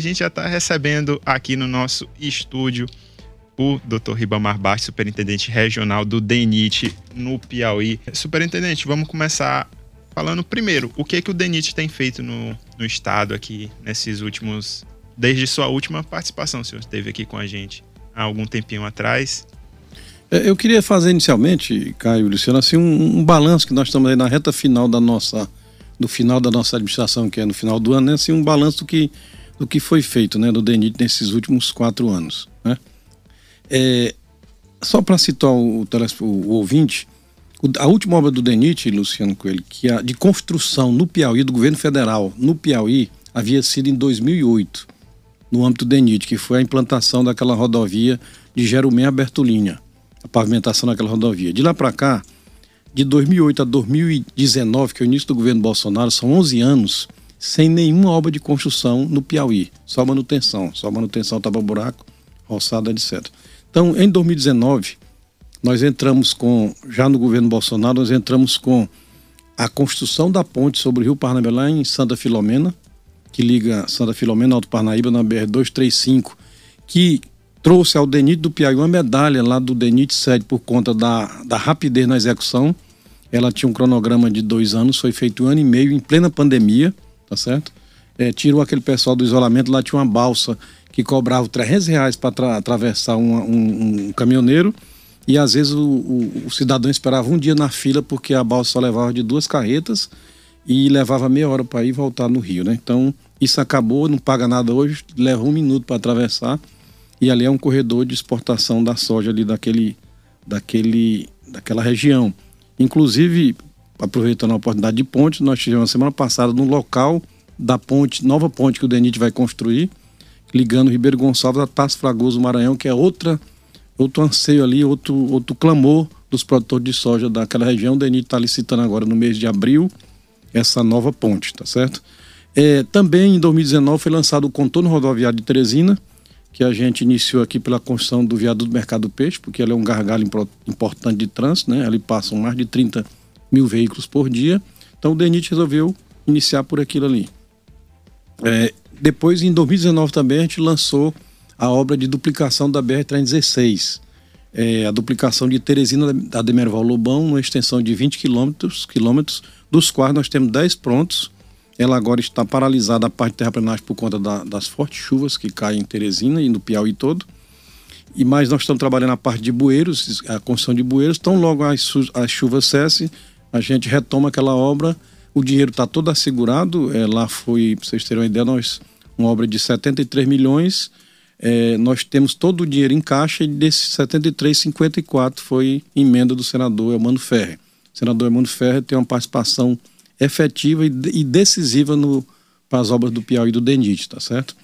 A gente já está recebendo aqui no nosso estúdio o Dr. Ribamar Bastos, superintendente regional do DENIT no Piauí. Superintendente, vamos começar falando primeiro, o que que o DENIT tem feito no, no estado aqui nesses últimos desde sua última participação, o senhor esteve aqui com a gente há algum tempinho atrás. É, eu queria fazer inicialmente, Caio e Luciano, assim, um, um balanço que nós estamos aí na reta final da nossa, do final da nossa administração, que é no final do ano, né? Assim, um balanço que do que foi feito né, do DENIT nesses últimos quatro anos. Né? É, só para citar o, o, o ouvinte, o, a última obra do DENIT, Luciano Coelho, que a, de construção no Piauí, do governo federal, no Piauí, havia sido em 2008, no âmbito do DENIT, que foi a implantação daquela rodovia de Jeromé a Bertolínia, a pavimentação daquela rodovia. De lá para cá, de 2008 a 2019, que é o início do governo Bolsonaro, são 11 anos, sem nenhuma obra de construção no Piauí, só manutenção, só manutenção tapa-buraco, roçada, etc. Então, em 2019, nós entramos com, já no governo Bolsonaro, nós entramos com a construção da ponte sobre o Rio Parnaíba lá em Santa Filomena, que liga Santa Filomena ao Alto Parnaíba na BR-235, que trouxe ao DENIT do Piauí uma medalha lá do DENIT 7 por conta da, da rapidez na execução. Ela tinha um cronograma de dois anos, foi feito um ano e meio em plena pandemia, tá certo? É, tirou aquele pessoal do isolamento, lá tinha uma balsa que cobrava 300 reais para atravessar um, um, um, caminhoneiro e às vezes o, o, o, cidadão esperava um dia na fila porque a balsa só levava de duas carretas e levava meia hora para ir e voltar no Rio, né? Então isso acabou, não paga nada hoje, leva um minuto para atravessar e ali é um corredor de exportação da soja ali daquele, daquele, daquela região. Inclusive, aproveitando a oportunidade de ponte, nós tivemos semana passada no local da ponte, nova ponte que o DENIT vai construir, ligando Ribeiro Gonçalves a Tasso Fragoso Maranhão, que é outra, outro anseio ali, outro, outro clamor dos produtores de soja daquela região. O DENIT está licitando agora no mês de abril essa nova ponte, tá certo? É, também em 2019 foi lançado o contorno rodoviário de Teresina, que a gente iniciou aqui pela construção do viaduto do Mercado do Peixe, porque ele é um gargalo importante de trânsito, né? Ali passam mais de 30 mil veículos por dia. Então o DENIT resolveu iniciar por aquilo ali. É, depois, em 2019 também, a gente lançou a obra de duplicação da BR-316. É, a duplicação de Teresina a Demerval Lobão, uma extensão de 20 quilômetros, quilômetros, dos quais nós temos 10 prontos. Ela agora está paralisada a parte de terraplenagem por conta da, das fortes chuvas que caem em Teresina e no Piauí todo. E mais nós estamos trabalhando a parte de bueiros, a construção de bueiros. Então, logo as, as chuvas cessem, a gente retoma aquela obra, o dinheiro está todo assegurado, é, lá foi, para vocês terem uma ideia, nós, uma obra de 73 milhões, é, nós temos todo o dinheiro em caixa e desses 73, 54 foi emenda do senador Elmano Ferre. O senador Elmano Ferre tem uma participação efetiva e, e decisiva no, para as obras do Piauí e do DENIT, tá certo?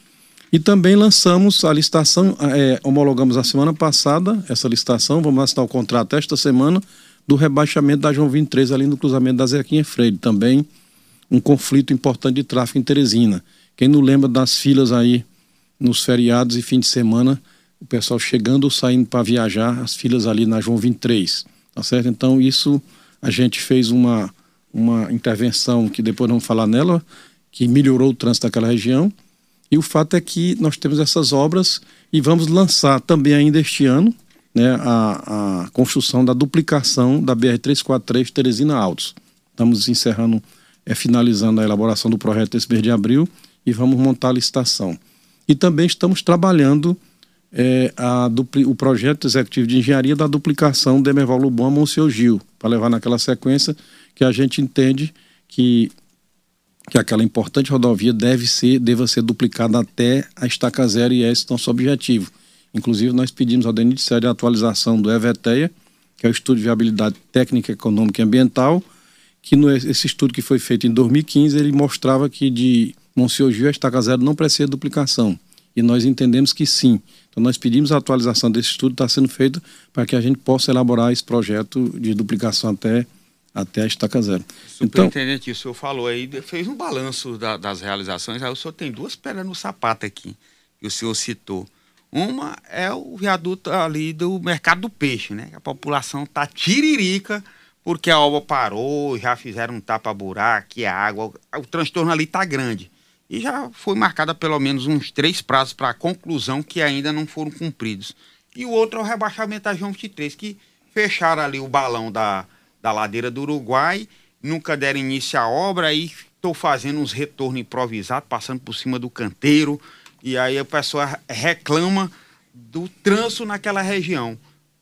E também lançamos a licitação, é, homologamos a semana passada essa licitação, vamos assinar o contrato esta semana do rebaixamento da João 23 ali no cruzamento da Zequinha Freire. Também um conflito importante de tráfego em Teresina. Quem não lembra das filas aí nos feriados e fim de semana, o pessoal chegando ou saindo para viajar, as filas ali na João 23, tá certo? Então isso a gente fez uma, uma intervenção que depois vamos falar nela, que melhorou o trânsito daquela região. E o fato é que nós temos essas obras e vamos lançar também ainda este ano, né, a, a construção da duplicação da BR-343 Teresina Altos. Estamos encerrando, é, finalizando a elaboração do projeto esse mês de abril e vamos montar a licitação. E também estamos trabalhando é, a, o projeto executivo de engenharia da duplicação de Emerval Lubon a Monsenhor Gil, para levar naquela sequência que a gente entende que, que aquela importante rodovia deve ser, deva ser duplicada até a estaca zero e esse é nosso objetivo. Inclusive, nós pedimos ao DNIT a atualização do EVTEA, que é o Estudo de Viabilidade Técnica, Econômica e Ambiental, que no, esse estudo que foi feito em 2015, ele mostrava que de Monsenhor Gil a Estaca Zero não precisa duplicação. E nós entendemos que sim. Então, nós pedimos a atualização desse estudo, está sendo feito para que a gente possa elaborar esse projeto de duplicação até, até a Estaca Zero. Superintendente, então, o senhor falou aí, fez um balanço da, das realizações, aí o senhor tem duas pedras no sapato aqui, que o senhor citou. Uma é o viaduto ali do mercado do peixe, né? A população tá tiririca porque a obra parou, já fizeram um tapa-buraco, a água, o transtorno ali tá grande. E já foi marcada pelo menos uns três prazos para conclusão que ainda não foram cumpridos. E o outro é o rebaixamento da João 23, que fecharam ali o balão da, da ladeira do Uruguai, nunca deram início à obra, aí estou fazendo uns retornos improvisados, passando por cima do canteiro, e aí a pessoa reclama do trânsito naquela região.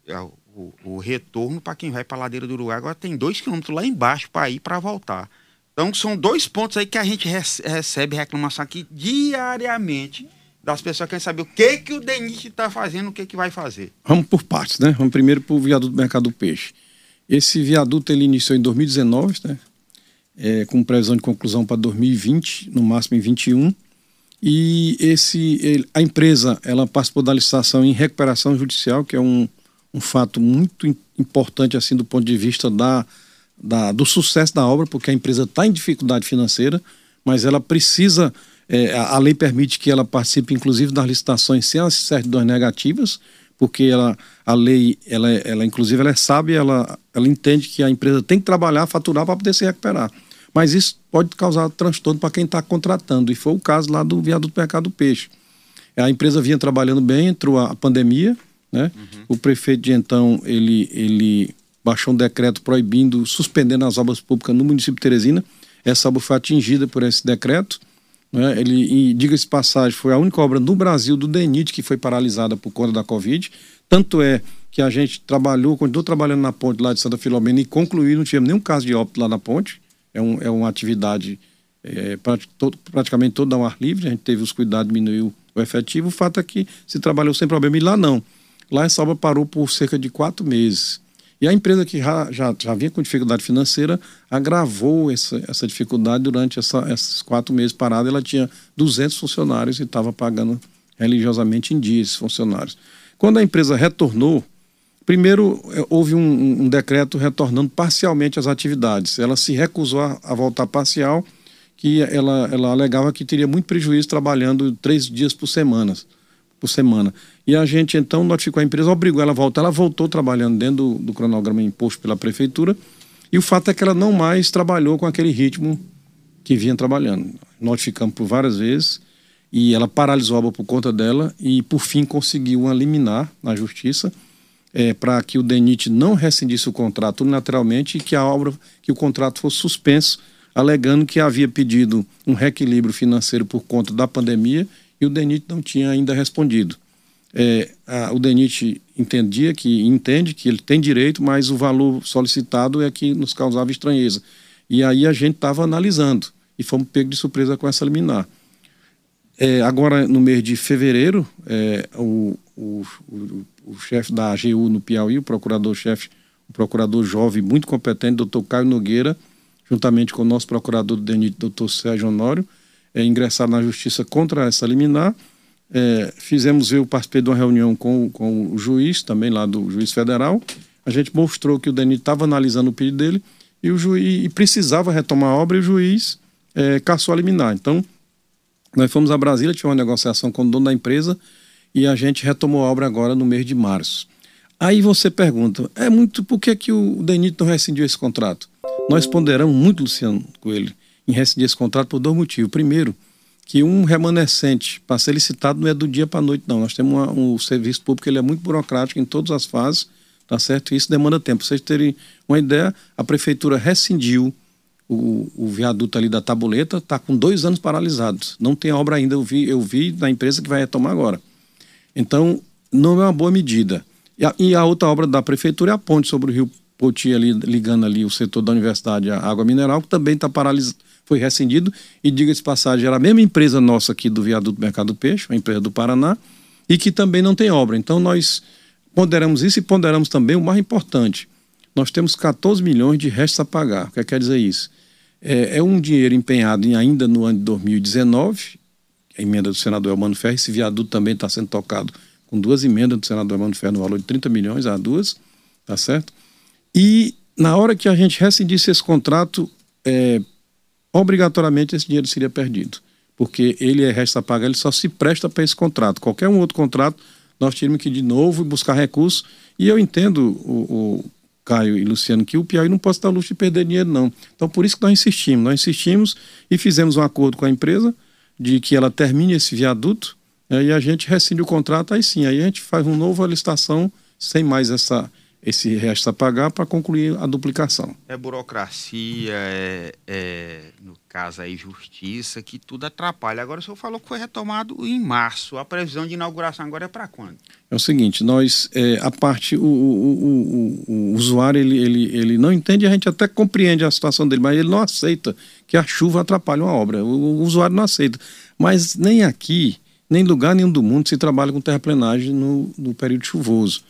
É, o, o retorno para quem vai para a ladeira do Uruguai agora tem dois quilômetros lá embaixo para ir para voltar. Então são dois pontos aí que a gente recebe reclamação aqui diariamente das pessoas que querem saber o que que o DENIT está fazendo, o que que vai fazer. Vamos por partes, né? Vamos primeiro para o viaduto do Mercado do Peixe. Esse viaduto ele iniciou em 2019, né? É, com previsão de conclusão para 2020, no máximo em 21. E esse, ele, a empresa ela participou da licitação em recuperação judicial, que é um, um fato muito importante assim do ponto de vista da, da do sucesso da obra, porque a empresa está em dificuldade financeira, mas ela precisa é, a lei permite que ela participe, inclusive, das licitações sem as certidões negativas, porque ela, a lei, ela, ela inclusive, ela é sábia, ela, ela entende que a empresa tem que trabalhar, faturar para poder se recuperar. Mas isso pode causar transtorno para quem está contratando, e foi o caso lá do viaduto Mercado do Peixe. A empresa vinha trabalhando bem, entrou a pandemia, né? Uhum. O prefeito de então, ele, ele baixou um decreto proibindo, suspendendo as obras públicas no município de Teresina. Essa obra foi atingida por esse decreto. Né? Ele, diga-se passagem, foi a única obra no Brasil do DENIT que foi paralisada por conta da Covid. Tanto é que a gente trabalhou, continuou trabalhando na ponte lá de Santa Filomena e concluiu, não tivemos nenhum caso de óbito lá na ponte. É, um, é uma atividade é, praticamente toda ao ar livre, a gente teve os cuidados, diminuiu o efetivo. O fato é que se trabalhou sem problema. E lá não. Lá essa obra parou por cerca de quatro meses. E a empresa que já, já, já vinha com dificuldade financeira agravou essa, essa dificuldade durante essa, esses quatro meses parada. Ela tinha 200 funcionários e estava pagando religiosamente em dia esses funcionários. Quando a empresa retornou, primeiro é, houve um, um decreto retornando parcialmente as atividades. Ela se recusou a, a voltar parcial, que ela, ela alegava que teria muito prejuízo trabalhando três dias por semana por semana. E a gente então notificou a empresa, obrigou ela a voltar. Ela voltou trabalhando dentro do, do cronograma imposto pela prefeitura. E o fato é que ela não mais trabalhou com aquele ritmo que vinha trabalhando. Notificamos por várias vezes e ela paralisou a obra por conta dela e, por fim, conseguiu uma liminar na justiça é, para que o DENIT não rescindisse o contrato unilateralmente e que a obra, que o contrato fosse suspenso, alegando que havia pedido um reequilíbrio financeiro por conta da pandemia e o DENIT não tinha ainda respondido. É, a, o DENIT entendia que entende que ele tem direito, mas o valor solicitado é que nos causava estranheza. E aí a gente estava analisando e fomos pegos de surpresa com essa liminar. É, agora, no mês de fevereiro, é, o, o, o, o chefe da AGU no Piauí, o procurador-chefe, o procurador jovem, muito competente, doutor Caio Nogueira, juntamente com o nosso procurador do DENIT, doutor Sérgio Honório, é, ingressar na justiça contra essa liminar. É, fizemos, eu participei de uma reunião com, com o juiz, também lá do juiz federal. A gente mostrou que o DENIT estava analisando o pedido dele e o juiz e precisava retomar a obra e o juiz é, caçou a liminar. Então, nós fomos a Brasília, tivemos uma negociação com o dono da empresa e a gente retomou a obra agora no mês de março. Aí você pergunta, é muito, por que, que o DENIT não rescindiu esse contrato? Nós ponderamos muito, Luciano Coelho, em rescindir esse contrato por dois motivos. Primeiro, que um remanescente para ser licitado não é do dia para a noite, não. Nós temos uma, um serviço público, ele é muito burocrático em todas as fases, tá certo? E isso demanda tempo. Pra vocês terem uma ideia, a prefeitura rescindiu o, o viaduto ali da tabuleta, está com dois anos paralisados. Não tem obra ainda, eu vi, eu vi na empresa que vai retomar agora. Então, não é uma boa medida. E a, e a outra obra da prefeitura é a ponte sobre o rio Poti, ali, ligando ali o setor da universidade à água mineral, que também está paralisado foi rescindido. E diga-se passagem, era a mesma empresa nossa aqui do Viaduto Mercado do Peixe, uma empresa do Paraná, e que também não tem obra. Então nós ponderamos isso e ponderamos também o mais importante. Nós temos 14 milhões de restos a pagar. O que quer dizer isso? É, é um dinheiro empenhado em, ainda no ano de 2019, a emenda do senador Elmano Ferro, esse viaduto também está sendo tocado com duas emendas do senador Elmano Ferro no valor de 30 milhões, a duas, tá certo? E na hora que a gente rescindisse esse contrato, é, obrigatoriamente esse dinheiro seria perdido. Porque ele é resta pagar, ele só se presta para esse contrato. Qualquer um outro contrato, nós teríamos que de novo buscar recursos. E eu entendo, o, o Caio e Luciano, que o Piauí não pode dar luxo de perder dinheiro, não. Então, por isso que nós insistimos. Nós insistimos e fizemos um acordo com a empresa de que ela termine esse viaduto né, e a gente rescinde o contrato, aí sim, aí a gente faz uma nova licitação sem mais essa, esse resto a pagar para concluir a duplicação. É burocracia, é, é, no caso aí justiça, que tudo atrapalha. Agora o senhor falou que foi retomado em março. A previsão de inauguração agora é para quando? É o seguinte, nós, é, a parte, o, o, o, o, usuário, ele, ele, ele não entende, a gente até compreende a situação dele, mas ele não aceita que a chuva atrapalhe uma obra. O, usuário não aceita. Mas nem aqui, nem em lugar nenhum do mundo se trabalha com terraplenagem no, no período chuvoso.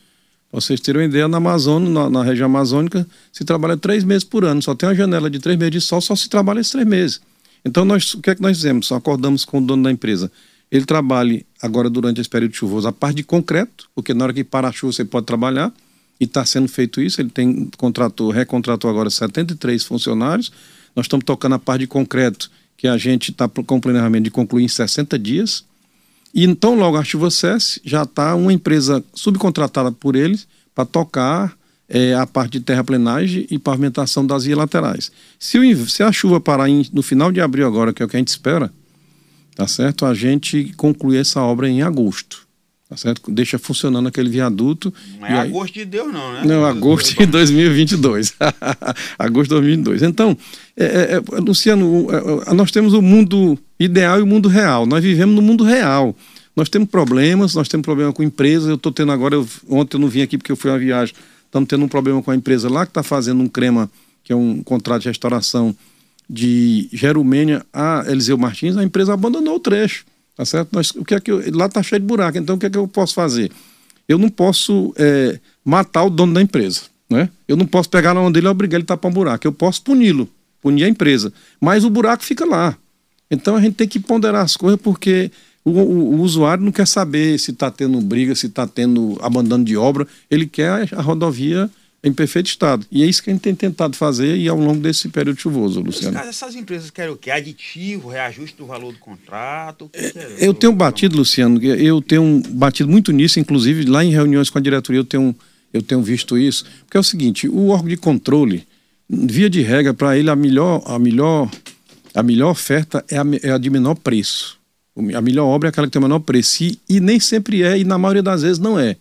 Pra vocês terem uma ideia, na Amazônia, na, na, região amazônica, se trabalha três meses por ano. Só tem uma janela de três meses de sol, só se trabalha esses três meses. Então, nós, o que é que nós fizemos? Só acordamos com o dono da empresa. Ele trabalhe agora durante esse período chuvoso a parte de concreto, porque na hora que para a chuva você pode trabalhar, e está sendo feito isso. Ele tem contratou, recontratou agora 73 funcionários. Nós estamos tocando a parte de concreto, que a gente está com planejamento de concluir em 60 dias. E então, logo a chuva cesse, já está uma empresa subcontratada por eles para tocar é, a parte de terraplenagem e pavimentação das vias laterais. Se, o, se a chuva parar em, no final de abril agora, que é o que a gente espera, tá certo? A gente conclui essa obra em agosto. Tá certo? Deixa funcionando aquele viaduto. Não é agosto de Deus, não, né? Não, agosto de 2022. agosto de 2022. Então, é, é, é Luciano, é, é, nós temos o mundo ideal e o mundo real. Nós vivemos no mundo real. Nós temos problemas, nós temos problema com empresas. Eu estou tendo agora, eu, ontem eu não vim aqui porque eu fui a viagem. Estamos tendo um problema com a empresa lá que está fazendo um crema, que é um contrato de restauração de Gerumênia a Eliseu Martins. A empresa abandonou o trecho. Tá certo? Nós, o que é que eu, lá está cheio de buraco, então o que é que eu posso fazer? Eu não posso é, matar o dono da empresa. Né? Eu não posso pegar na mão dele e obrigar ele a tapar um buraco. Eu posso puni-lo, punir a empresa. Mas o buraco fica lá. Então a gente tem que ponderar as coisas porque o, o, o usuário não quer saber se está tendo briga, se está tendo abandono de obra. Ele quer a rodovia em perfeito estado. E é isso que a gente tem tentado fazer e ao longo desse período chuvoso, Luciano. Caso, essas empresas querem o quê? Aditivo, reajuste do valor do contrato? É, é, eu tenho batido, Luciano, eu tenho batido muito nisso, inclusive lá em reuniões com a diretoria eu tenho, eu tenho visto isso, porque é o seguinte, o órgão de controle, via de regra, para ele a melhor, a melhor, a melhor oferta é a, é a de menor preço. A melhor obra é aquela que tem o menor preço. E, e nem sempre é, e na maioria das vezes não é.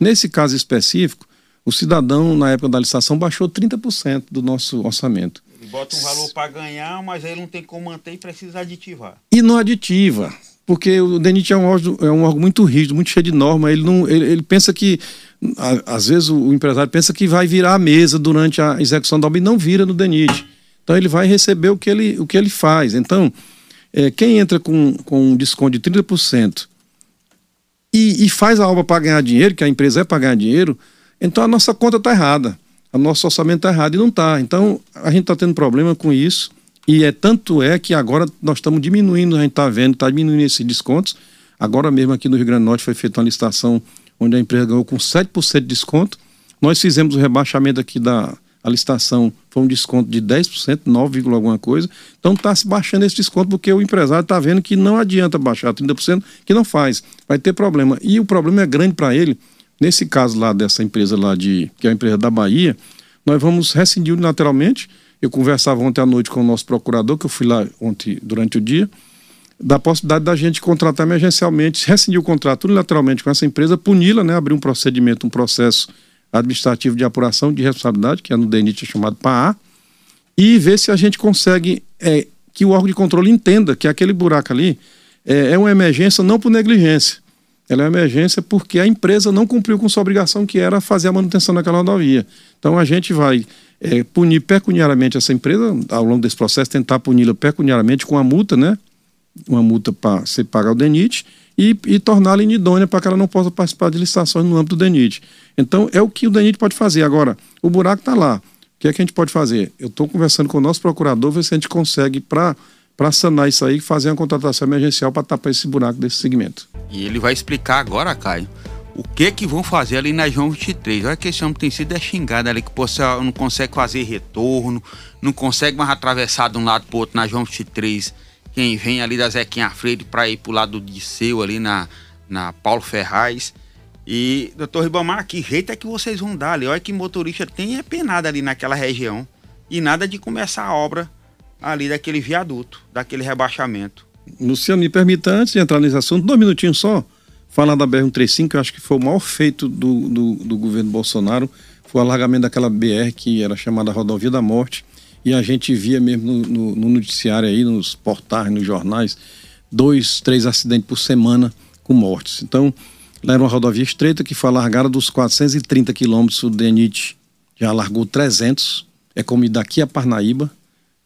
Nesse caso específico, o cidadão, na época da licitação, baixou 30% do nosso orçamento. Ele bota um valor para ganhar, mas aí não tem como manter e precisa aditivar. E não aditiva, porque o DENIT é um órgão, é um órgão muito rígido, muito cheio de norma. Ele, não, ele, ele pensa que, às vezes, o, o, empresário pensa que vai virar a mesa durante a execução da obra e não vira no DENIT. Então, ele vai receber o que ele, o que ele faz. Então, é, quem entra com, com um desconto de 30% e, e faz a obra para ganhar dinheiro, que a empresa é para ganhar dinheiro então a nossa conta está errada, o nosso orçamento está errado e não está. Então a gente está tendo problema com isso e é tanto é que agora nós estamos diminuindo, a gente está vendo, está diminuindo esses descontos. Agora mesmo aqui no Rio Grande do Norte foi feita uma licitação onde a empresa ganhou com 7% de desconto. Nós fizemos o rebaixamento aqui da a licitação, foi um desconto de 10%, 9, alguma coisa. Então está se baixando esse desconto porque o empresário está vendo que não adianta baixar 30%, que não faz, vai ter problema. E o problema é grande para ele, Nesse caso lá dessa empresa lá de que é a empresa da Bahia, nós vamos rescindir unilateralmente. Eu conversava ontem à noite com o nosso procurador, que eu fui lá ontem durante o dia, da possibilidade da gente contratar emergencialmente, rescindir o contrato unilateralmente com essa empresa, puni-la, né, abrir um procedimento, um processo administrativo de apuração de responsabilidade, que é no DNIT chamado PAA, e ver se a gente consegue é, que o órgão de controle entenda que aquele buraco ali é, é uma emergência não por negligência, ela é uma emergência porque a empresa não cumpriu com sua obrigação, que era fazer a manutenção daquela rodovia. Então a gente vai é, punir pecuniariamente essa empresa, ao longo desse processo, tentar puni-la pecuniariamente com a multa, né? Uma multa para você pagar o DENIT e, e torná-la inidônea para que ela não possa participar de licitações no âmbito do DENIT. Então é o que o DENIT pode fazer. Agora, o buraco está lá. O que é que a gente pode fazer? Eu estou conversando com o nosso procurador, ver se a gente consegue, para para sanar isso aí, fazer uma contratação emergencial para tapar esse buraco desse segmento. E ele vai explicar agora, Caio, o que que vão fazer ali na João 23. Olha que esse homem tem sido é xingado ali, que você não consegue fazer retorno, não consegue mais atravessar de um lado para o outro na João 23. Quem vem ali da Zequinha Freire para ir para o lado de Seu ali na, na Paulo Ferraz. E, doutor Ribamar, que jeito é que vocês vão dar ali? Olha que motorista tem é ali naquela região. E nada de começar a obra ali daquele viaduto, daquele rebaixamento. Luciano, me permita, antes de entrar nesse assunto, dois minutinhos só, falar da BR-135, que eu acho que foi o maior feito do, do, do governo Bolsonaro, foi o alargamento daquela BR que era chamada Rodovia da Morte, e a gente via mesmo no, no, no noticiário aí, nos portais, nos jornais, dois, três acidentes por semana com mortes. Então, lá era uma rodovia estreita que foi alargada dos 430 quilômetros, o DENIT já largou 300, é como daqui a Parnaíba,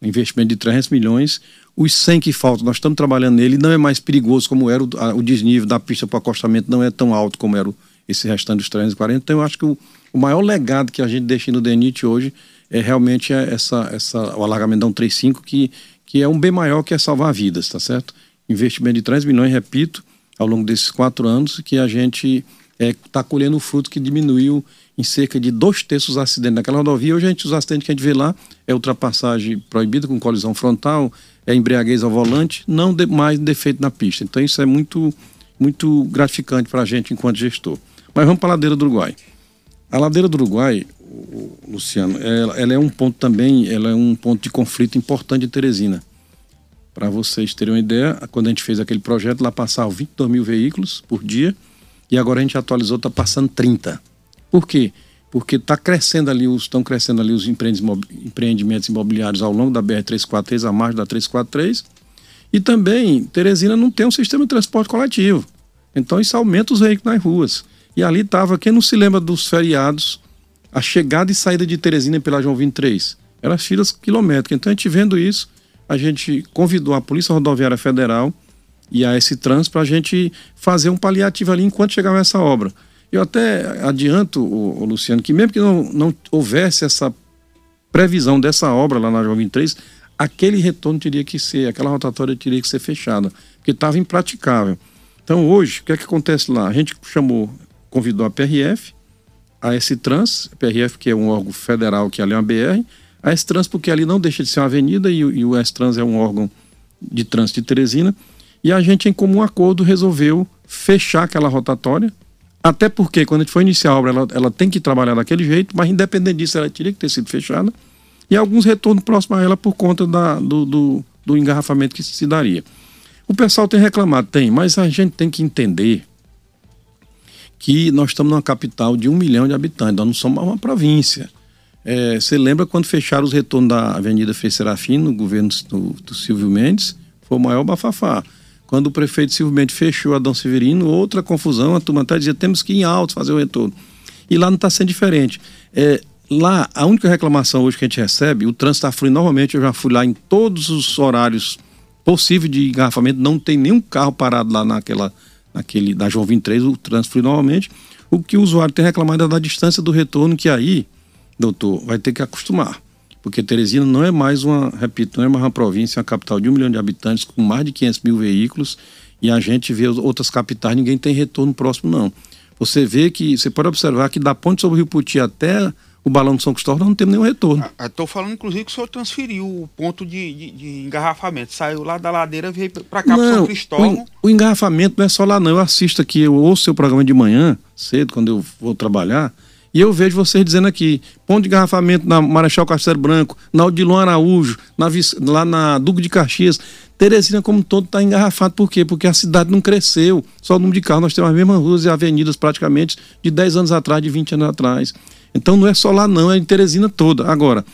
investimento de 300 milhões. Os 100 que faltam, nós estamos trabalhando nele, não é mais perigoso como era o, a, o desnível da pista para o acostamento, não é tão alto como era o, esse restante dos 340. Então, eu acho que o, o maior legado que a gente deixa no DENIT hoje é realmente essa, essa, o alargamento da 135, que, que é um bem maior que é salvar vidas, tá certo? Investimento de 3 milhões, repito, ao longo desses quatro anos, que a gente está é, colhendo o fruto que diminuiu em cerca de dois terços os acidentes naquela rodovia. Hoje, a gente, os acidentes que a gente vê lá é ultrapassagem proibida com colisão frontal, é embriaguez ao volante, não de, mais defeito na pista. Então, isso é muito, muito gratificante para a gente enquanto gestor. Mas vamos para a ladeira do Uruguai. A ladeira do Uruguai, Luciano, ela, ela, é um ponto também, ela é um ponto de conflito importante de Teresina. Para vocês terem uma ideia, quando a gente fez aquele projeto, lá passavam 22 mil veículos por dia e agora a gente atualizou, está passando 30. Por quê? Porque está crescendo ali, estão crescendo ali os empreendimentos imobiliários ao longo da BR-343, a margem da 343. E também, Teresina não tem um sistema de transporte coletivo. Então isso aumenta os veículos nas ruas. E ali estava, quem não se lembra dos feriados, a chegada e saída de Teresina pela João 23. Eram filas quilométricas. Então a gente vendo isso, a gente convidou a Polícia Rodoviária Federal e a esse trânsito para a gente fazer um paliativo ali enquanto chegava essa obra. Eu até adianto, o Luciano, que mesmo que não, não houvesse essa previsão dessa obra lá na João 23, aquele retorno teria que ser, aquela rotatória teria que ser fechada, porque estava impraticável. Então hoje, o que é que acontece lá? A gente chamou, convidou a PRF, a S-Trans, PRF que é um órgão federal que ali é uma BR, a S-Trans, porque ali não deixa de ser uma avenida e, e o S-Trans é um órgão de trânsito de Teresina. E a gente, em comum acordo, resolveu fechar aquela rotatória. Até porque, quando a gente foi iniciar a obra, ela, ela tem que trabalhar daquele jeito, mas independente disso, ela teria que ter sido fechada. E alguns retornos próximos a ela por conta da, do, do, do engarrafamento que se daria. O pessoal tem reclamado, tem, mas a gente tem que entender que nós estamos numa capital de um milhão de habitantes, nós não somos uma província. É, você lembra quando fecharam os retornos da Avenida Frei Serafim, no governo do, do, Silvio Mendes? Foi o maior bafafá. Quando o prefeito Silvio Mendes fechou Adão Severino, outra confusão, a turma até dizia, temos que ir em alto fazer o retorno. E lá não está sendo diferente. É, lá, a única reclamação hoje que a gente recebe, o trânsito está fluindo normalmente, eu já fui lá em todos os horários possíveis de engarrafamento, não tem nenhum carro parado lá naquela, naquele, da João 23, o trânsito flui normalmente. O que o usuário tem reclamado é da distância do retorno, que aí doutor, vai ter que acostumar. Porque Teresina não é mais uma, repito, não é mais uma província, é uma capital de um milhão de habitantes, com mais de 500 mil veículos, e a gente vê outras capitais, ninguém tem retorno próximo, não. Você vê que, você pode observar que da ponte sobre o Rio Puti até o balão de São Cristóvão não temos nenhum retorno. Estou ah, falando, inclusive, que o senhor transferiu o ponto de, de, de engarrafamento. Saiu lá da ladeira, veio para cá, para São Cristóvão. O, o, engarrafamento não é só lá, não. Eu assisto aqui, eu ouço seu programa de manhã, cedo, quando eu vou trabalhar. E eu vejo vocês dizendo aqui, ponto de engarrafamento na Marechal Castelo Branco, na Odilon Araújo, na, lá na Duque de Caxias. Teresina, como todo, está engarrafado. Por quê? Porque a cidade não cresceu. Só o número de carros, nós temos as mesmas ruas e avenidas praticamente de 10 anos atrás, de 20 anos atrás. Então não é só lá, não, é em Teresina toda. Agora,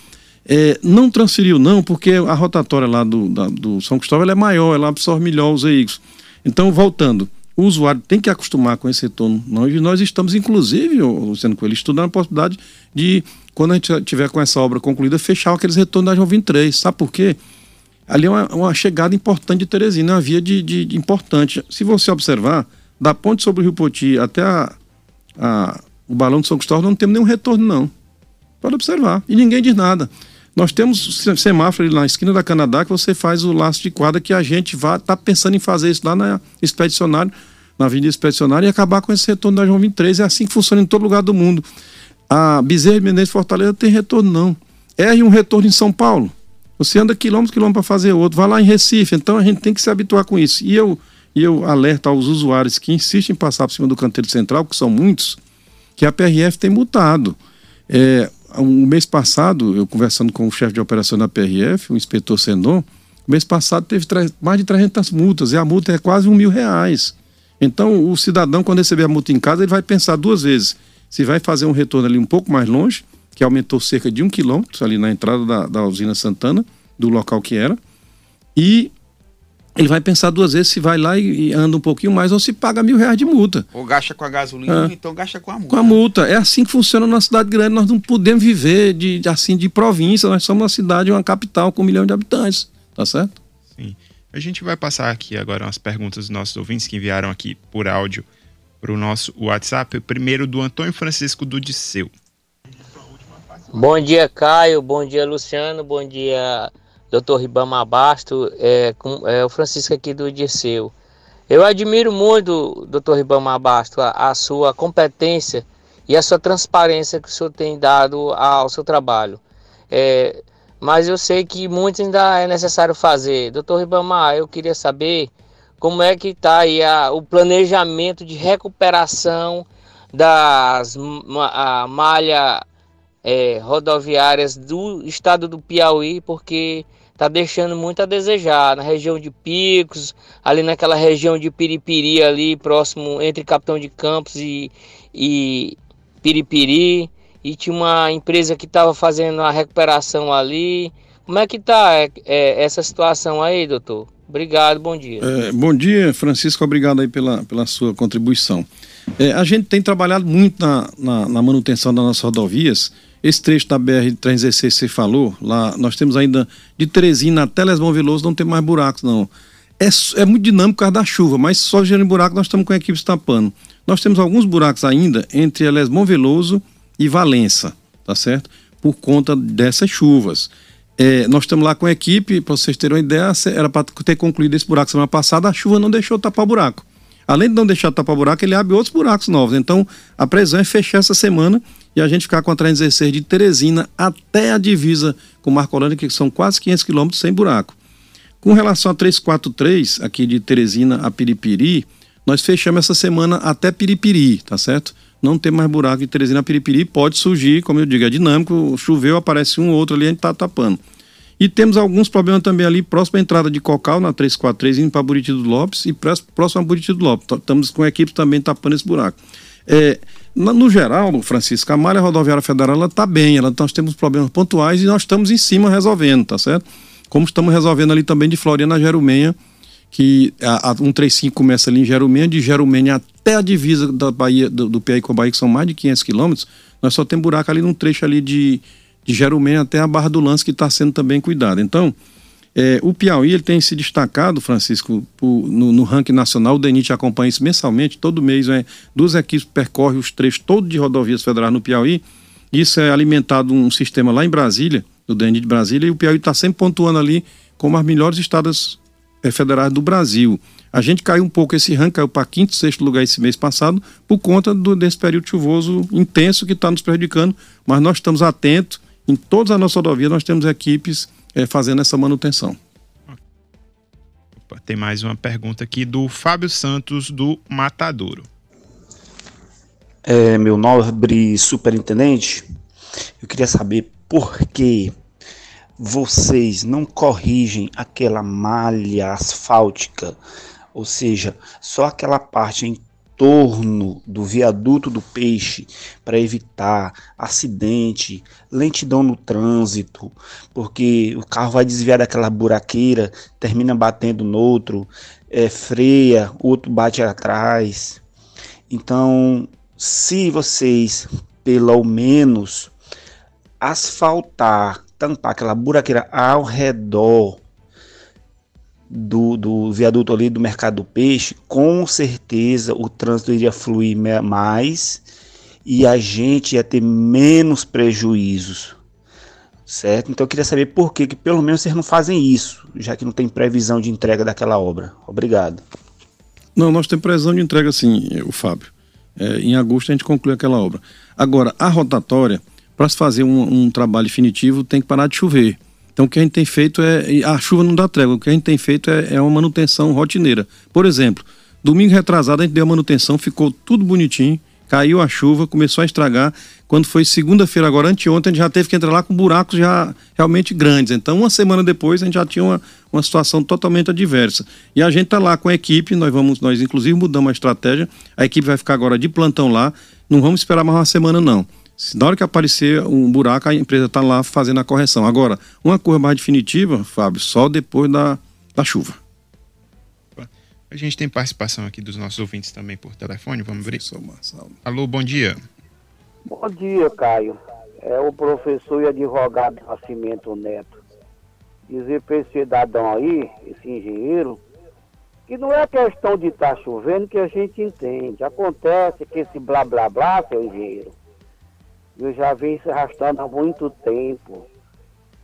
é, não transferiu, não, porque a rotatória lá do, da, do São Cristóvão é maior, ela absorve melhor os veículos. Então, voltando, o usuário tem que acostumar com esse retorno. Nós, nós estamos, inclusive, Luciano Coelho, estudando a possibilidade de, quando a gente tiver com essa obra concluída, fechar aqueles retornos da João 23. Sabe por quê? Ali é uma, uma chegada importante de Teresina, uma via de, de, de, importante. Se você observar, da ponte sobre o Rio Poti até a, a, o balão de São Cristóvão, não temos nenhum retorno, não. Pode observar. E ninguém diz nada. Nós temos semáforo ali na esquina da Canadá que você faz o laço de quadra que a gente vai tá pensando em fazer isso lá na expedicionário, na Avenida Expedicionária e acabar com esse retorno da João 23. É assim que funciona em todo lugar do mundo. A Bezerra Menezes Fortaleza tem retorno não. R um retorno em São Paulo. Você anda quilômetros, quilômetros para fazer outro. Vai lá em Recife. Então a gente tem que se habituar com isso. E eu, e eu alerto aos usuários que insistem em passar por cima do canteiro central, que são muitos, que a PRF tem multado. É, um mês passado, eu conversando com o chefe de operação da PRF, o inspetor Sendon, mês passado teve mais de 300 multas e a multa é quase um mil reais. Então, o cidadão, quando receber a multa em casa, ele vai pensar duas vezes se vai fazer um retorno ali um pouco mais longe, que aumentou cerca de um quilômetro ali na entrada da, da usina Santana, do local que era, e ele vai pensar duas vezes se vai lá e, e, anda um pouquinho mais ou se paga mil reais de multa. Ou gasta com a gasolina, é. então gasta com a multa. Com a multa. É assim que funciona na cidade grande. Nós não podemos viver de, assim de província. Nós somos uma cidade, uma capital com um milhão de habitantes. Tá certo? Sim. A gente vai passar aqui agora umas perguntas dos nossos ouvintes que enviaram aqui por áudio para o nosso WhatsApp. Primeiro do Antônio Francisco do Disseu. Bom dia, Caio. Bom dia, Luciano. Bom dia, doutor Ribama Basto. É, com, é o Francisco aqui do Disseu. Eu admiro muito, doutor Ribama Basto, a, a sua competência e a sua transparência que o senhor tem dado ao seu trabalho. É, mas eu sei que muito ainda é necessário fazer. Doutor Ribamar, eu queria saber como é que está aí a, o planejamento de recuperação das a malha é, rodoviárias do estado do Piauí, porque está deixando muito a desejar na região de Picos, ali naquela região de Piripiri, ali próximo entre Capitão de Campos e, e Piripiri e tinha uma empresa que estava fazendo a recuperação ali. Como é que está é, é, essa situação aí, doutor? Obrigado, bom dia. É, bom dia, Francisco, obrigado aí pela, pela sua contribuição. É, a gente tem trabalhado muito na, na, na, manutenção das nossas rodovias. Esse trecho da BR-316 você falou, lá nós temos ainda de Teresina até Lesbão Veloso, não tem mais buracos não. É, é muito dinâmico por causa da chuva, mas só gerando buraco nós estamos com a equipe tapando. Nós temos alguns buracos ainda entre Lesbão Veloso e Valença, tá certo? Por conta dessas chuvas. É, nós estamos lá com a equipe, para vocês terem uma ideia, era para ter concluído esse buraco semana passada, a chuva não deixou tapar buraco. Além de não deixar tapar buraco, ele abre outros buracos novos. Então, a previsão é fechar essa semana e a gente ficar com a 316 de Teresina até a divisa com Marcolândia, que são quase 500 quilômetros sem buraco. Com relação a 343, aqui de Teresina a Piripiri, nós fechamos essa semana até Piripiri, tá certo? não tem mais buraco de Teresina Piripiri, pode surgir, como eu digo, é dinâmico, choveu, aparece um ou outro ali, a gente está tapando. E temos alguns problemas também ali, próximo à entrada de Cocal, na 343, indo para Buriti do Lopes, e próximo a Buriti do Lopes. Estamos com a equipe também tapando esse buraco. É, no geral, Francisco, a malha rodoviária federal está bem, ela, nós temos problemas pontuais e nós estamos em cima resolvendo, tá certo? Como estamos resolvendo ali também de Floriana a Jerumenha, que a, a 135 começa ali em Jerumenha, de Jerumenha até a divisa da Bahia, do, do com a Bahia, que são mais de 500 quilômetros, nós só temos buraco ali num trecho ali de, de Jerumenha até a Barra do Lance, que está sendo também cuidado. Então, é, o Piauí ele tem se destacado, Francisco, por, no, no, ranking nacional, o DENIT acompanha isso mensalmente, todo mês é, duas equipes percorrem os trechos todos de rodovias federais no Piauí, isso é alimentado um sistema lá em Brasília, do DENIT de Brasília, e o Piauí está sempre pontuando ali como as melhores estados é, federais do Brasil. A gente caiu um pouco esse ranking, caiu para quinto, sexto lugar esse mês passado, por conta do, desse período chuvoso intenso que está nos prejudicando, mas nós estamos atentos, em todas as nossas rodovias nós temos equipes é, fazendo essa manutenção. Opa, tem mais uma pergunta aqui do Fábio Santos, do Matadouro. É, meu nobre superintendente, eu queria saber por que vocês não corrigem aquela malha asfáltica, ou seja, só aquela parte em torno do viaduto do peixe para evitar acidente, lentidão no trânsito, porque o carro vai desviar daquela buraqueira, termina batendo no outro, é, freia, outro bate atrás. Então, se vocês pelo menos asfaltar tampar aquela buraqueira ao redor do, do viaduto ali do mercado do peixe, com certeza o trânsito iria fluir mais e a gente ia ter menos prejuízos, certo? Então eu queria saber por que, que pelo menos vocês não fazem isso, já que não tem previsão de entrega daquela obra. Obrigado. Não, nós temos previsão de entrega sim, o Fábio. É, em agosto a gente conclui aquela obra. Agora, a rotatória para se fazer um, um, trabalho definitivo tem que parar de chover. Então o que a gente tem feito é. A chuva não dá trégua, o que a gente tem feito é, é uma manutenção rotineira. Por exemplo, domingo retrasado a gente deu a manutenção, ficou tudo bonitinho, caiu a chuva, começou a estragar. Quando foi segunda-feira, agora anteontem, a gente já teve que entrar lá com buracos já realmente grandes. Então, uma semana depois, a gente já tinha uma, uma situação totalmente adversa. E a gente está lá com a equipe, nós vamos, nós inclusive mudamos a estratégia. A equipe vai ficar agora de plantão lá. Não vamos esperar mais uma semana, não. Se na hora que aparecer um buraco, a empresa está lá fazendo a correção. Agora, uma coisa mais definitiva, Fábio, só depois da, da chuva. A gente tem participação aqui dos nossos ouvintes também por telefone. Vamos ver. Alô, bom dia. Bom dia, Caio. É o professor e advogado Nascimento Neto. Dizer para esse cidadão aí, esse engenheiro, que não é questão de estar tá chovendo que a gente entende. Acontece que esse blá blá blá, seu engenheiro, eu já venho se arrastando há muito tempo.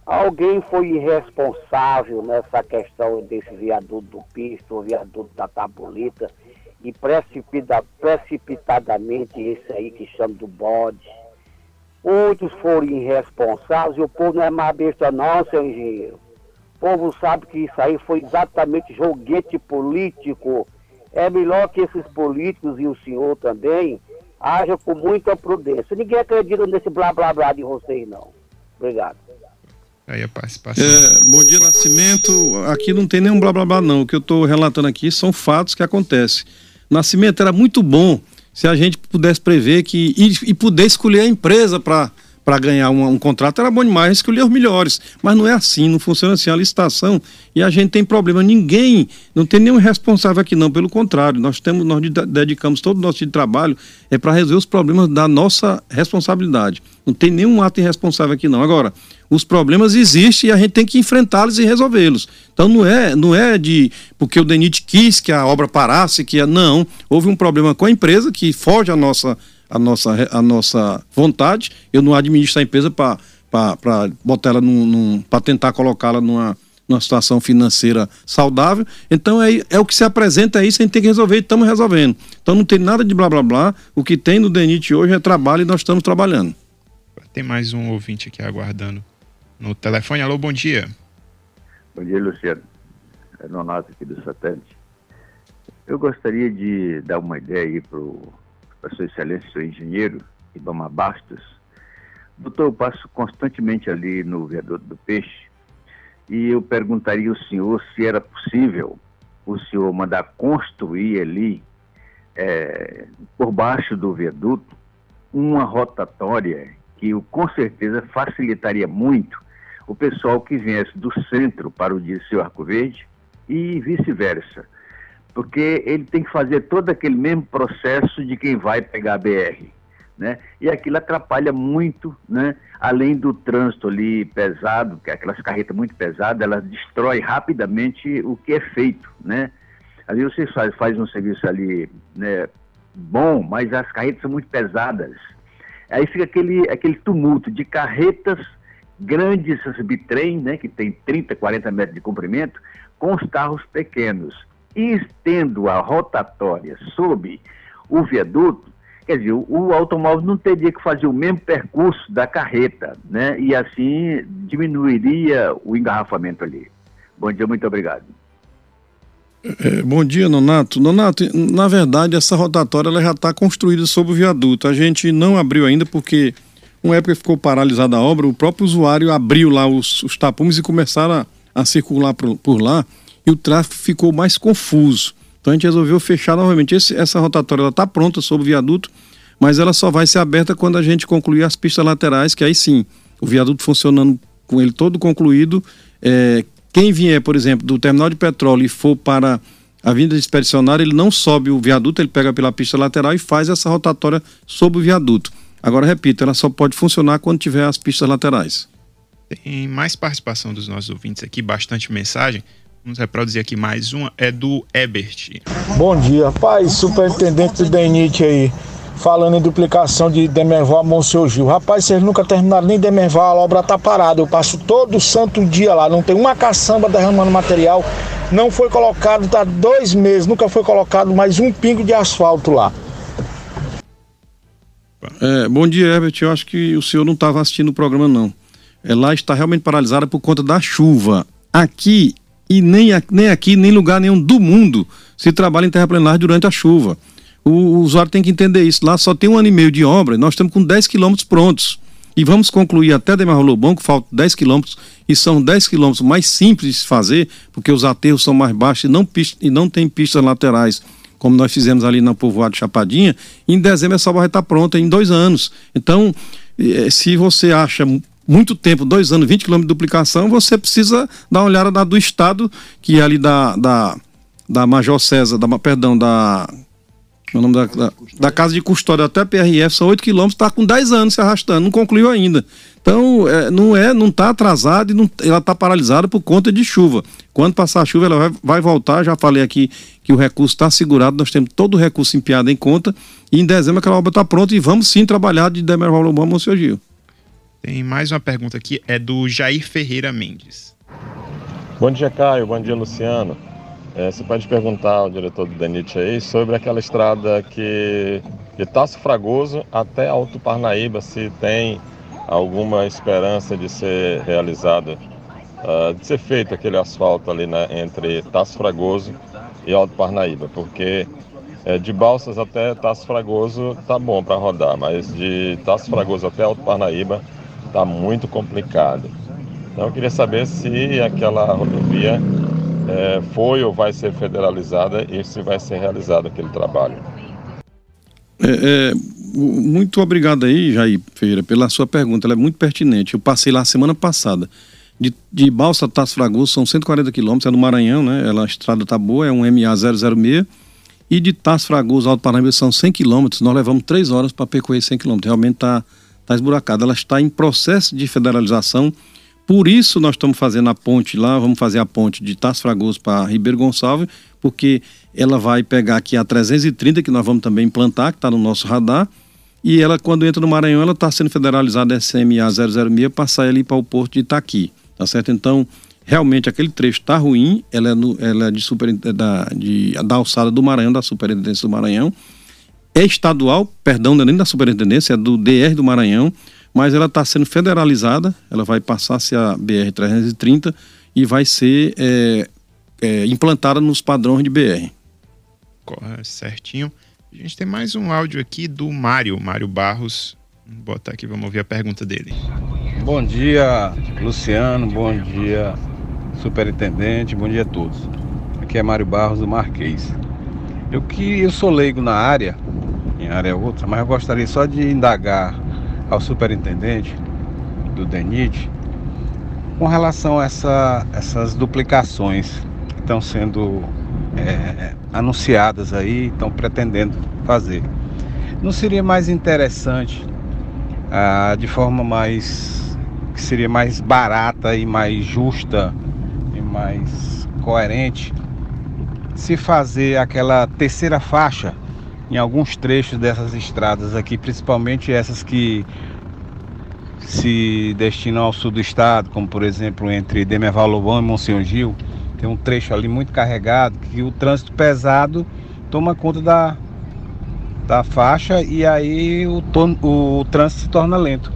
Alguém foi irresponsável nessa questão desse viaduto do Pisto, viaduto da Tabulita, e precipita, precipitadamente esse aí que chama do bode. Outros foram irresponsáveis e o povo não é mais besta não, seu engenheiro. O povo sabe que isso aí foi exatamente joguete político. É melhor que esses políticos e o senhor também hajam com muita prudência. Ninguém acredita nesse blá blá blá de vocês, não. Obrigado. Aí a participação. É, bom dia, Nascimento. Aqui não tem nenhum blá blá blá, não. O que eu estou relatando aqui são fatos que acontecem. Nascimento era muito bom se a gente pudesse prever que. e, e poder escolher a empresa para para ganhar um, um, contrato era bom demais, escolher os melhores. Mas não é assim, não funciona assim. A licitação e a gente tem problema. Ninguém, não tem nenhum responsável aqui, não. Pelo contrário, nós temos, nós dedicamos todo o nosso trabalho é para resolver os problemas da nossa responsabilidade. Não tem nenhum ato irresponsável aqui, não. Agora, os problemas existem e a gente tem que enfrentá-los e resolvê-los. Então não é, não é de porque o DENIT quis que a obra parasse, que a, não, houve um problema com a empresa que foge à nossa a nossa, a nossa vontade. Eu não administro a empresa para botar ela num, num para tentar colocá-la numa, numa situação financeira saudável. Então é, é o que se apresenta aí, isso a gente tem que resolver e estamos resolvendo. Então não tem nada de blá blá blá. O que tem no DENIT hoje é trabalho e nós estamos trabalhando. Tem mais um ouvinte aqui aguardando no telefone. Alô, bom dia. Bom dia, Luciano. É Nonato aqui do Satélite. Eu gostaria de dar uma ideia aí para o para Sua Excelência, seu engenheiro, Ibama Bastos. Doutor, eu passo constantemente ali no viaduto do Peixe e eu perguntaria ao senhor se era possível o senhor mandar construir ali, é, por baixo do viaduto, uma rotatória que com certeza facilitaria muito o pessoal que viesse do centro para o Dirceu Arco Verde e vice-versa porque ele tem que fazer todo aquele mesmo processo de quem vai pegar a BR. Né? E aquilo atrapalha muito, né? além do trânsito ali pesado, que aquelas carretas muito pesadas, elas destrói rapidamente o que é feito. Né? Ali você faz, faz um serviço ali né, bom, mas as carretas são muito pesadas. Aí fica aquele, aquele tumulto de carretas grandes, esses bitrem, né, que tem 30, 40 metros de comprimento, com os carros pequenos estendo a rotatória sob o viaduto, quer dizer, o automóvel não teria que fazer o mesmo percurso da carreta, né? E assim diminuiria o engarrafamento ali. Bom dia, muito obrigado. É, bom dia, Nonato. Nonato, na verdade, essa rotatória ela já está construída sobre o viaduto. A gente não abriu ainda porque, uma época ficou paralisada a obra, o próprio usuário abriu lá os, os tapumes e começaram a, a circular por, por lá e o tráfego ficou mais confuso. Então a gente resolveu fechar novamente. Esse, essa rotatória está pronta sobre o viaduto, mas ela só vai ser aberta quando a gente concluir as pistas laterais, que aí sim, o viaduto funcionando com ele todo concluído. É, quem vier, por exemplo, do terminal de petróleo e for para a vinda expedicionária, ele não sobe o viaduto, ele pega pela pista lateral e faz essa rotatória sobre o viaduto. Agora, repito, ela só pode funcionar quando tiver as pistas laterais. Tem mais participação dos nossos ouvintes aqui, bastante mensagem. Vamos reproduzir aqui mais uma, é do Ebert. Bom dia, pai, superintendente do DENIT aí, falando em duplicação de Demerval a Monsenhor Gil. Rapaz, vocês nunca terminaram nem Demerval, a obra tá parada. Eu passo todo santo dia lá, não tem uma caçamba derramando material. Não foi colocado, tá dois meses, nunca foi colocado mais um pingo de asfalto lá. É, bom dia, Herbert. Eu acho que o senhor não estava assistindo o programa, não. É, lá está realmente paralisada por conta da chuva. Aqui e nem, nem aqui, nem lugar nenhum do mundo se trabalha em terraplenagem durante a chuva. O, usuário tem que entender isso. Lá só tem um ano e meio de obra, nós estamos com 10 quilômetros prontos. E vamos concluir até Demarro Bom, que faltam 10 quilômetros, e são 10 quilômetros mais simples de se fazer, porque os aterros são mais baixos e não, e não tem pistas laterais, como nós fizemos ali na povoado Chapadinha. Em dezembro essa obra vai estar pronta em dois anos. Então, eh, se você acha muito tempo, dois anos, 20 quilômetros de duplicação, você precisa dar uma olhada do Estado, que é ali da, da, da Major César, da, perdão, da o nome da, da, da, casa de custódia até a PRF são 8 quilômetros, está com 10 anos se arrastando, não concluiu ainda. Então, é, não é, não está atrasada e não, ela está paralisada por conta de chuva. Quando passar a chuva, ela vai, vai voltar. Já falei aqui que o recurso está segurado, nós temos todo o recurso empiado em conta. E em dezembro aquela obra está pronta e vamos sim trabalhar de Demerval Lobão Monsenhor Gil. Tem mais uma pergunta aqui, é do Jair Ferreira Mendes. Bom dia, Caio. Bom dia, Luciano. É, você pode perguntar ao diretor do DENIT aí sobre aquela estrada que de Tasso Fragoso até Alto Parnaíba, se tem alguma esperança de ser realizada, uh, de ser feito aquele asfalto ali né, entre Tasso Fragoso e Alto Parnaíba, porque é, de Balsas até Tasso Fragoso tá bom para rodar, mas de Tasso Fragoso até Alto Parnaíba tá muito complicado. Então eu queria saber se aquela rodovia é, foi ou vai ser federalizada e se vai ser realizado aquele trabalho. É, é, muito obrigado aí, Jair Ferreira, pela sua pergunta. Ela é muito pertinente. Eu passei lá semana passada. De, de Balsa Tasso Fragoso são 140 quilômetros, é no Maranhão, né? Ela, a estrada tá boa, é um MA 006. E de Tasso Fragoso, Alto Paranaíba, são 100 quilômetros. Nós levamos três horas para percorrer 100 quilômetros. Realmente está tá esburacada. Ela está em processo de federalização. Por isso nós estamos fazendo a ponte lá, vamos fazer a ponte de Tasso Fragoso para Ribeiro Gonçalves, porque ela vai pegar aqui a 330, que nós vamos também implantar, que está no nosso radar, e ela, quando entra no Maranhão, ela está sendo federalizada SMA 006 para sair ali para o porto de Itaqui, tá certo? Então, realmente aquele trecho está ruim, ela é, no, ela é de, super, da, de, da alçada do Maranhão, da Superintendência do Maranhão, é estadual, perdão, não é nem da Superintendência, é do DR do Maranhão, mas ela está sendo federalizada, ela vai passar a ser a BR-330 e vai ser é, é, implantada nos padrões de BR. Certinho. A gente tem mais um áudio aqui do Mário, Mário Barros. Vou botar aqui, vamos ouvir a pergunta dele. Bom dia, Luciano. Bom dia, superintendente. Bom dia a todos. Aqui é Mário Barros do Marquês. Eu que eu sou leigo na área, área outra, mas eu gostaria só de indagar ao superintendente do DENIT com relação a essa, essas duplicações que estão sendo é, anunciadas aí, estão pretendendo fazer. Não seria mais interessante, ah, de forma mais que seria mais barata e mais justa e mais coerente, se fazer aquela terceira faixa em alguns trechos dessas estradas aqui, principalmente essas que se destinam ao sul do estado, como por exemplo entre Demerval e Monsenhor Gil, tem um trecho ali muito carregado que o trânsito pesado toma conta da, da faixa e aí o, o trânsito se torna lento.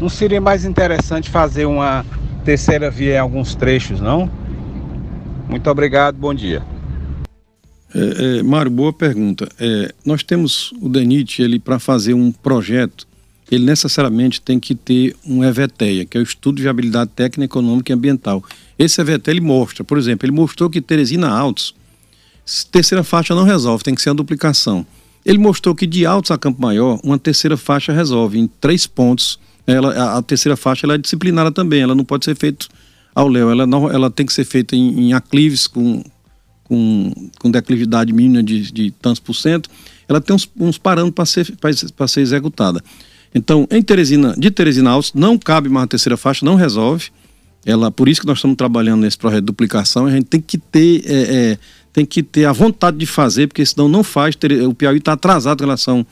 Não seria mais interessante fazer uma terceira via em alguns trechos, não? Muito obrigado, bom dia. É, é, Mário, boa pergunta. É, nós temos o DENIT, ele para fazer um projeto, ele necessariamente tem que ter um EVTEA, que é o Estudo de Viabilidade Técnica, Econômica e Ambiental. Esse EVTEA ele mostra, por exemplo, ele mostrou que Teresina Altos, terceira faixa não resolve, tem que ser a duplicação. Ele mostrou que de Altos a Campo Maior, uma terceira faixa resolve em três pontos. Ela, a, a terceira faixa ela é disciplinada também, ela não pode ser feita ao léu, ela, ela tem que ser feita em, em aclives com com, com declividade mínima de, de tantos por cento, ela tem uns, uns parâmetros para ser, ser executada. Então, em Teresina, de Teresina Altos, não cabe mais a terceira faixa, não resolve. Ela, por isso que nós estamos trabalhando nesse projeto de duplicação, a gente tem que ter, é, é, tem que ter a vontade de fazer, porque senão não faz. O Piauí está atrasado em relação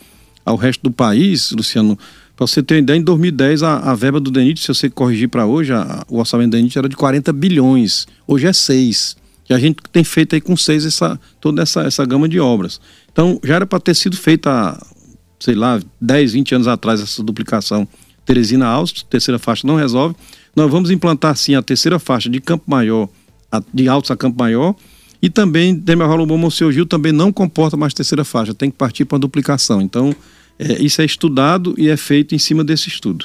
ao resto do país, Luciano. Para você ter uma ideia, em 2010 a, a verba do DENIT, se você corrigir para hoje, a, o orçamento do DENIT era de 40 bilhões. Hoje é 6 que a gente tem feito aí com seis essa, toda essa, essa gama de obras. Então, já era para ter sido feita, sei lá, 10, 20 anos atrás, essa duplicação Teresina Altos, terceira faixa não resolve. Nós vamos implantar, sim, a terceira faixa de Campo Maior, a, de Altos a Campo Maior, E também Demerval Lobão Monsenhor Gil também não comporta mais terceira faixa, tem que partir para duplicação. Então, é, isso é estudado e é feito em cima desse estudo.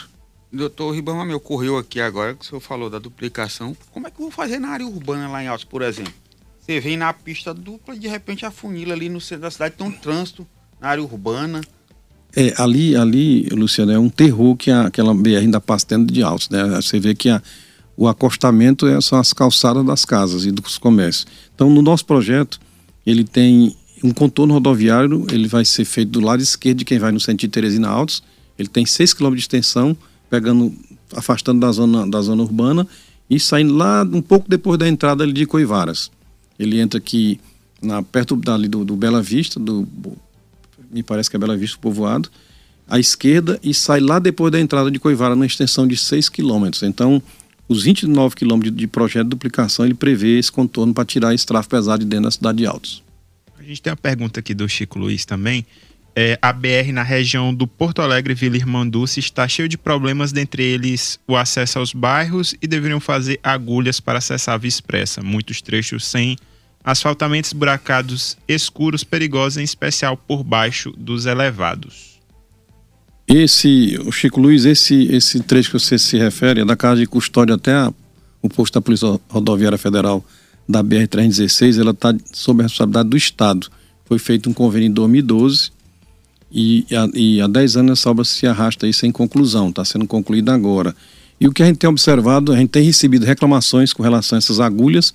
Doutor Ribama, me ocorreu aqui agora que o senhor falou da duplicação. Como é que eu vou fazer na área urbana lá em Altos, por exemplo? Você vem na pista dupla e de repente a funila ali no centro da cidade tem um trânsito na área urbana. É, ali, ali, Luciano, é um terror que a, aquela BR ainda passa dentro de Altos, né? Você vê que a, o acostamento é, são as calçadas das casas e dos comércios. Então, no nosso projeto, ele tem um contorno rodoviário, ele vai ser feito do lado esquerdo de quem vai no sentido Teresina Altos. Ele tem 6 km de extensão, pegando, afastando da zona, da zona urbana e saindo lá um pouco depois da entrada de Coivaras. Ele entra aqui na, perto dali do, do Bela Vista, do, me parece que é Bela Vista, povoado, à esquerda e sai lá depois da entrada de Coivara, numa extensão de 6 quilômetros. Então, os 29 quilômetros de projeto de duplicação, ele prevê esse contorno para tirar esse tráfego pesado de dentro da cidade de Altos. A gente tem uma pergunta aqui do Chico Luiz também é, a BR na região do Porto Alegre Vila Irmanduce está cheio de problemas, dentre eles o acesso aos bairros e deveriam fazer agulhas para acessar a Via Expressa. Muitos trechos sem asfaltamentos buracados escuros, perigosos, em especial por baixo dos elevados. Esse, o Chico Luiz, esse, esse trecho que você se refere é da casa de custódia até a, o posto da Polícia Rodoviária Federal da BR-316, ela está sob a responsabilidade do Estado. Foi feito um convênio em 2012 e, e há 10 anos essa obra se arrasta aí sem conclusão, está sendo concluída agora. E o que a gente tem observado, a gente tem recebido reclamações com relação a essas agulhas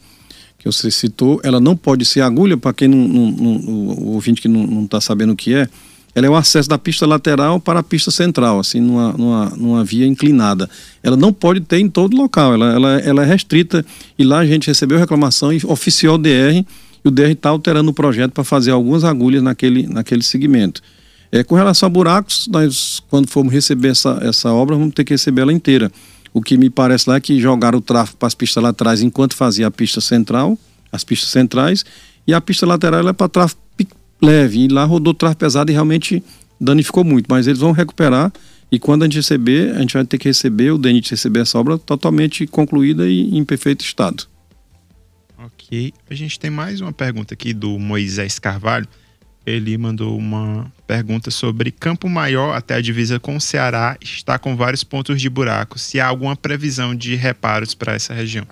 que você citou. Ela não pode ser agulha, para quem não, não, não, o ouvinte que não está sabendo o que é, ela é o acesso da pista lateral para a pista central, assim, numa, numa, numa via inclinada. Ela não pode ter em todo local, ela, ela, ela é restrita. E lá a gente recebeu reclamação e oficiou o DR, e o DR está alterando o projeto para fazer algumas agulhas naquele, naquele segmento. É, com relação a buracos, nós, quando formos receber essa, essa obra, vamos ter que receber ela inteira. O que me parece lá é que jogaram o tráfego para as pistas lá atrás enquanto fazia a pista central, as pistas centrais, e a pista lateral é para tráfego leve. E lá rodou tráfego pesado e realmente danificou muito. Mas eles vão recuperar e quando a gente receber, a gente vai ter que receber, o DENIT receber essa obra totalmente concluída e em perfeito estado. Ok. A gente tem mais uma pergunta aqui do Moisés Carvalho ele mandou uma pergunta sobre Campo Maior até a divisa com o Ceará está com vários pontos de buraco. Se há alguma previsão de reparos para essa região?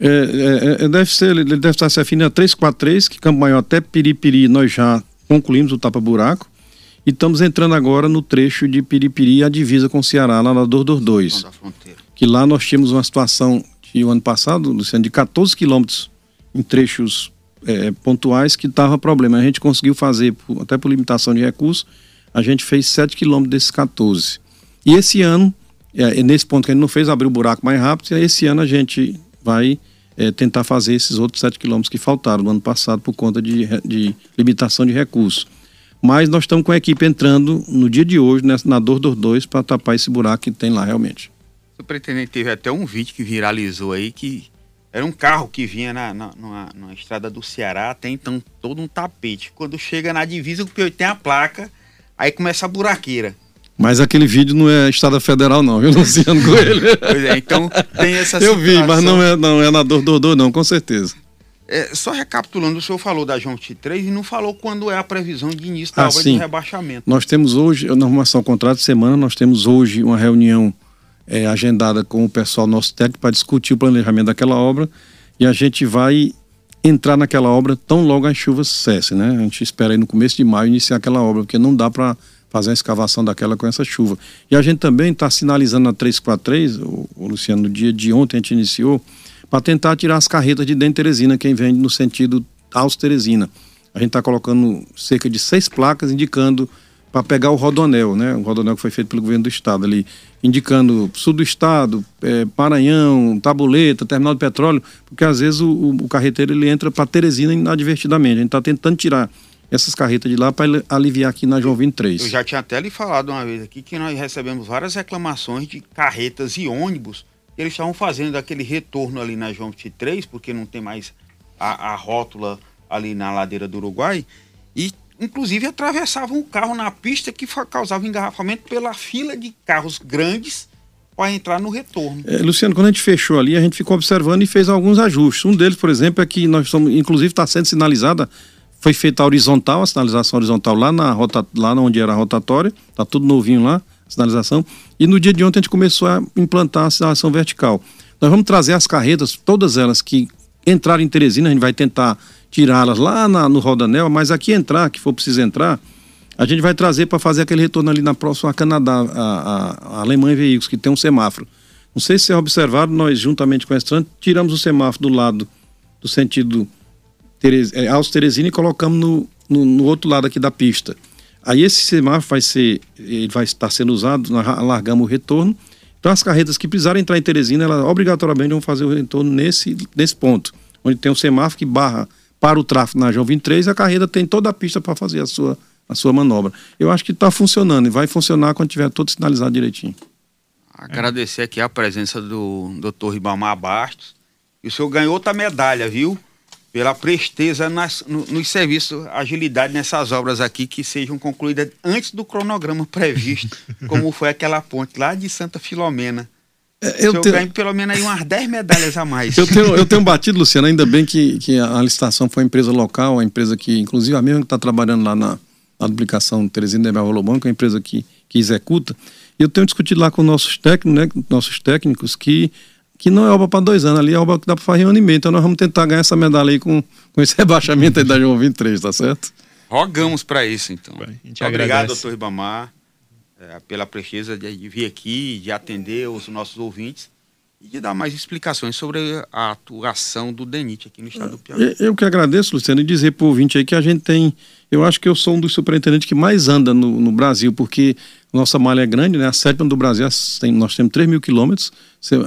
É, é, é, deve ser, ele deve estar se afinindo a 343, que Campo Maior até Piripiri nós já concluímos o tapa-buraco. E estamos entrando agora no trecho de Piripiri, a divisa com o Ceará, lá na 222. Que lá nós tínhamos uma situação de o ano passado, Luciano, de 14 quilômetros em trechos é, pontuais que estava problema. A gente conseguiu fazer, até por limitação de recursos, a gente fez 7 quilômetros desses 14. E esse ano, é, é, nesse ponto que a gente não fez, abriu o buraco mais rápido, e esse ano a gente vai é, tentar fazer esses outros 7 quilômetros que faltaram no ano passado por conta de, de limitação de recursos. Mas nós estamos com a equipe entrando no dia de hoje na Dor dos Dois para tapar esse buraco que tem lá realmente. O pretendente teve até um vídeo que viralizou aí que era um carro que vinha na, na, numa, numa, estrada do Ceará, tem então todo um tapete. Quando chega na divisa, o P8 tem a placa, aí começa a buraqueira. Mas aquele vídeo não é Estrada Federal, não, viu, Luciano Coelho? pois é, então tem essa Eu vi, mas não é, não é na Dordodô, não, com certeza. É, só recapitulando, o senhor falou da João 3 e não falou quando é a previsão de início da ah, obra sim. de rebaixamento. Nós temos hoje, na arrumação contrato de semana, nós temos hoje uma reunião é, agendada com o pessoal nosso técnico para discutir o planejamento daquela obra e a gente vai entrar naquela obra tão logo as chuvas cessem, né? A gente espera aí no começo de maio iniciar aquela obra, porque não dá para fazer a escavação daquela com essa chuva. E a gente também está sinalizando na 343, o, o Luciano, no dia de ontem a gente iniciou, para tentar tirar as carretas de dentro de Teresina, quem vem no sentido Alto Teresina. A gente está colocando cerca de seis placas indicando para pegar o rodonel, né? O rodonel que foi feito pelo governo do estado ali, indicando sul do estado, é, Maranhão, Tabuleta, terminal de petróleo, porque às vezes o, o carreteiro ele entra para Teresina inadvertidamente. A gente está tentando tirar essas carretas de lá para aliviar aqui na João 23. Eu já tinha até lhe falado uma vez aqui que nós recebemos várias reclamações de carretas e ônibus que eles estavam fazendo aquele retorno ali na João 23, porque não tem mais a, a rótula ali na ladeira do Uruguai, e inclusive atravessavam o carro na pista que causava engarrafamento pela fila de carros grandes para entrar no retorno. É, Luciano, quando a gente fechou ali, a gente ficou observando e fez alguns ajustes. Um deles, por exemplo, é que nós estamos, inclusive está sendo sinalizada, foi feita a horizontal, a sinalização horizontal lá na rota, lá onde era a rotatória, está tudo novinho lá, a sinalização. E no dia de ontem a gente começou a implantar a sinalização vertical. Nós vamos trazer as carretas, todas elas que entraram em Teresina, a gente vai tentar tirá-las lá na, no Rodanel, mas aqui entrar, que for preciso entrar, a gente vai trazer para fazer aquele retorno ali na próxima Canadá, a, a, a Alemanha Veículos, que tem um semáforo. Não sei se você observado, nós, juntamente com a Estran, tiramos o semáforo do lado, do sentido Teres, é, Alto Teresina e colocamos no, no, no, outro lado aqui da pista. Aí esse semáforo vai ser, ele vai estar sendo usado, nós alargamos o retorno. Então as carretas que precisarem entrar em Teresina, elas obrigatoriamente vão fazer o retorno nesse, nesse ponto, onde tem um semáforo que barra para o tráfego na João 23 e a carreta tem toda a pista para fazer a sua, a sua manobra. Eu acho que está funcionando e vai funcionar quando tiver tudo sinalizado direitinho. Agradecer aqui a presença do Dr. Ribamar Bastos. E o senhor ganhou outra medalha, viu? Pela presteza nas, no, nos serviços, agilidade nessas obras aqui que sejam concluídas antes do cronograma previsto, como foi aquela ponte lá de Santa Filomena. É, eu tenho... ganho pelo menos aí umas 10 medalhas a mais. Eu tenho, eu tenho batido, Luciano, ainda bem que, que a licitação foi uma empresa local, a empresa que, inclusive a mesma que está trabalhando lá na, na duplicação Teresina de Rolobão, que é a empresa que, que executa. E eu tenho discutido lá com nossos técnicos, né, nossos técnicos que, que não é obra para dois anos, ali é obra que dá para fazer um ano e meio. Então nós vamos tentar ganhar essa medalha aí com, com esse rebaixamento aí da João 23, tá certo? Rogamos para isso, então. Obrigado, doutor Ribamar é, pela presteza de vir aqui, de atender os nossos ouvintes e de dar mais explicações sobre a atuação do DENIT aqui no estado do Piauí. Eu que agradeço, Luciano, e dizer para o ouvinte aí que a gente tem. Eu acho que eu sou um dos superintendentes que mais anda no, no Brasil, porque nossa malha é grande, né? A sétima do Brasil, tem, nós temos 3 mil quilômetros.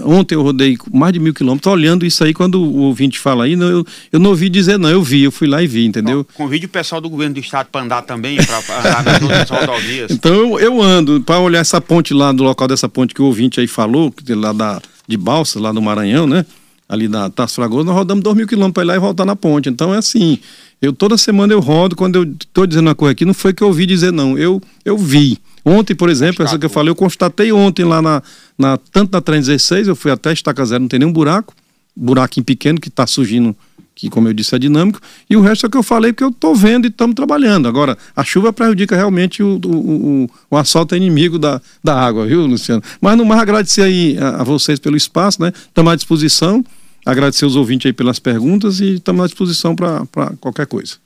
Ontem eu rodei mais de mil quilômetros, olhando isso aí, quando o ouvinte fala aí, eu, eu não ouvi dizer não, eu vi, eu fui lá e vi, entendeu? convide o pessoal do governo do estado para andar também, para andar nas outras rodovias. Então eu, eu ando, para olhar essa ponte lá, do local dessa ponte que o ouvinte aí falou, lá da, de Balsa, lá do Maranhão, né? Ali da Tasso Fragoso, nós rodamos 2 mil quilômetros para ir lá e voltar na ponte. Então é assim, eu toda semana eu rodo, quando eu estou dizendo uma coisa aqui, não foi que eu ouvi dizer não, eu, eu vi. Ontem, por exemplo, essa que eu falei, eu constatei ontem lá na, na tanto na trem 16, eu fui até estaca zero, não tem nenhum buraco, buraquinho pequeno que está surgindo, que como eu disse é dinâmico, e o resto é o que eu falei porque eu estou vendo e estamos trabalhando. Agora, a chuva prejudica realmente o, o, o, o assalto é inimigo da, da água, viu, Luciano? Mas no mais agradecer aí a, a vocês pelo espaço, né? Estamos à disposição, agradecer os ouvintes aí pelas perguntas e estamos à disposição para qualquer coisa.